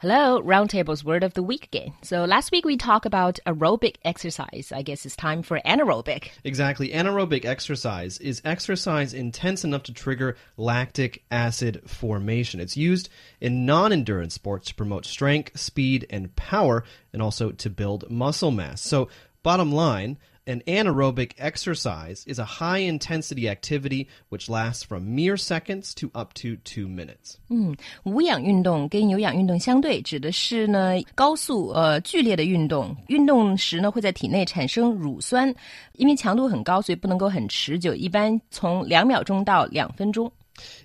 Hello, Roundtable's Word of the Week again. So last week we talked about aerobic exercise. I guess it's time for anaerobic. Exactly. Anaerobic exercise is exercise intense enough to trigger lactic acid formation. It's used in non endurance sports to promote strength, speed, and power, and also to build muscle mass. So, bottom line, an anaerobic exercise is a high intensity activity which lasts from mere seconds to up to two minutes. 嗯，无氧运动跟有氧运动相对，指的是呢高速呃剧烈的运动。运动时呢会在体内产生乳酸，因为强度很高，所以不能够很持久，一般从两秒钟到两分钟。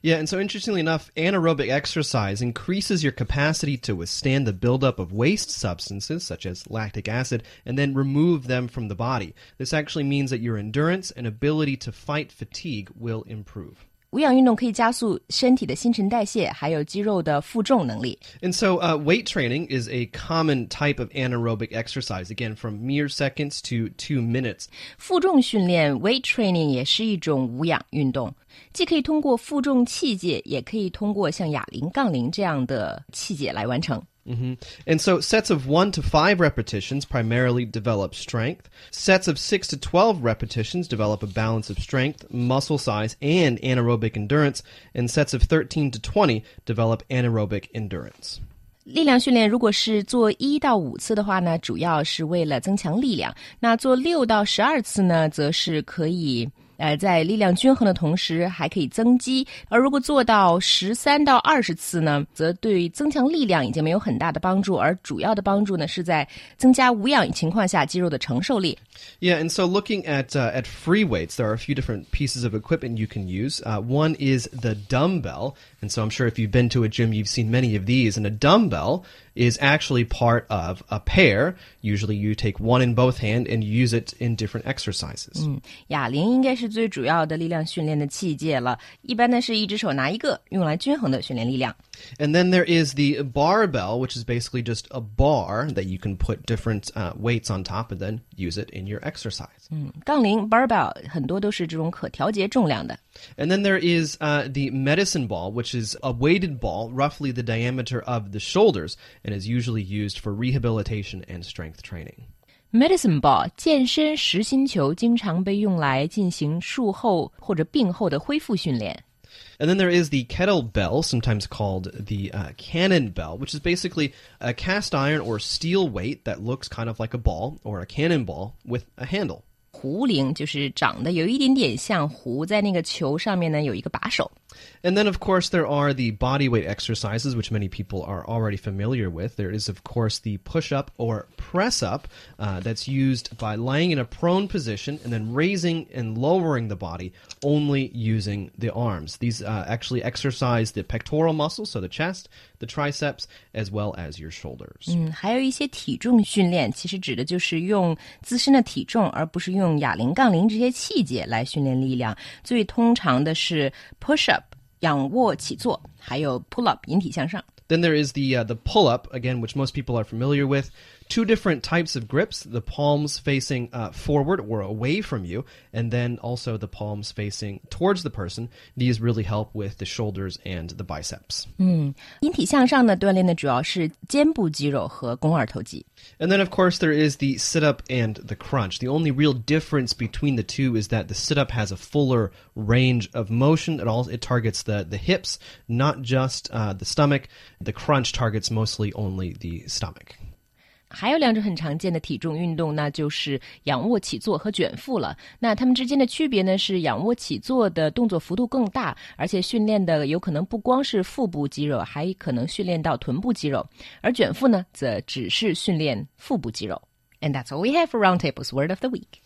yeah, and so interestingly enough, anaerobic exercise increases your capacity to withstand the buildup of waste substances, such as lactic acid, and then remove them from the body. This actually means that your endurance and ability to fight fatigue will improve. 无氧运动可以加速身体的新陈代谢，还有肌肉的负重能力。And so, uh, weight training is a common type of anaerobic exercise. Again, from mere seconds to two minutes. 负重训练 （weight training） 也是一种无氧运动，既可以通过负重器械，也可以通过像哑铃、杠铃这样的器械来完成。Mm-hmm. And so sets of one to five repetitions primarily develop strength. Sets of six to 12 repetitions develop a balance of strength, muscle size, and anaerobic endurance. And sets of 13 to 20 develop anaerobic endurance. 力量训练如果是做一到五次的话呢，主要是为了增强力量；那做六到十二次呢，则是可以 呃，在力量均衡的同时，还可以增肌。而如果做到十三到二十次呢，则对增强力量已经没有很大的帮助，而主要的帮助呢是在增加无氧情况下肌肉的承受力。Yeah, and so looking at uh, at free weights, there are a few different pieces of equipment you can use. Uh, one is the dumbbell, and so I'm sure if you've been to a gym, you've seen many of these. And a dumbbell is actually part of a pair. Usually, you take one in both hand and use it in different exercises. 嗯，哑铃应该 是最主要的力量训练的器械了。一般呢是一只手拿一个，用来均衡的训练力量。And then there is the barbell, which is basically just a bar that you can put different uh, weights on top and then use it in your exercise. 嗯，杠铃 barbell 很多都是这种可调节重量的。And then there is uh, the medicine ball, which is a weighted ball, roughly the diameter of the shoulders, and is usually used for rehabilitation and strength training. Medicine ball 健身实心球经常被用来进行术后或者病后的恢复训练。and then there is the kettlebell, sometimes called the uh, cannon bell, which is basically a cast iron or steel weight that looks kind of like a ball or a cannonball with a handle. 壶铃就是长得有一点点像壶，在那个球上面呢有一个把手。 and then, of course, there are the body weight exercises, which many people are already familiar with. There is, of course, the push up or press up uh, that's used by lying in a prone position and then raising and lowering the body only using the arms. These uh, actually exercise the pectoral muscles, so the chest, the triceps, as well as your shoulders. 嗯，还有一些体重训练，其实指的就是用自身的体重，而不是用哑铃、杠铃这些器械来训练力量。最通常的是 push up。 仰卧起坐，还有 pull up 引体向上。Then there is the uh, the pull up again, which most people are familiar with two different types of grips the palms facing uh, forward or away from you, and then also the palms facing towards the person. These really help with the shoulders and the biceps. 嗯，引体向上呢，锻炼的主要是肩部肌肉和肱二头肌。And then, of course, there is the sit up and the crunch. The only real difference between the two is that the sit up has a fuller range of motion. It all it targets the the hips, not just uh, the stomach. The crunch targets mostly only the stomach. 还有两种很常见的体重运动，那就是仰卧起坐和卷腹了。那它们之间的区别呢？是仰卧起坐的动作幅度更大，而且训练的有可能不光是腹部肌肉，还可能训练到臀部肌肉；而卷腹呢，则只是训练腹部肌肉。And that's all we have for Roundtable's Word of the Week.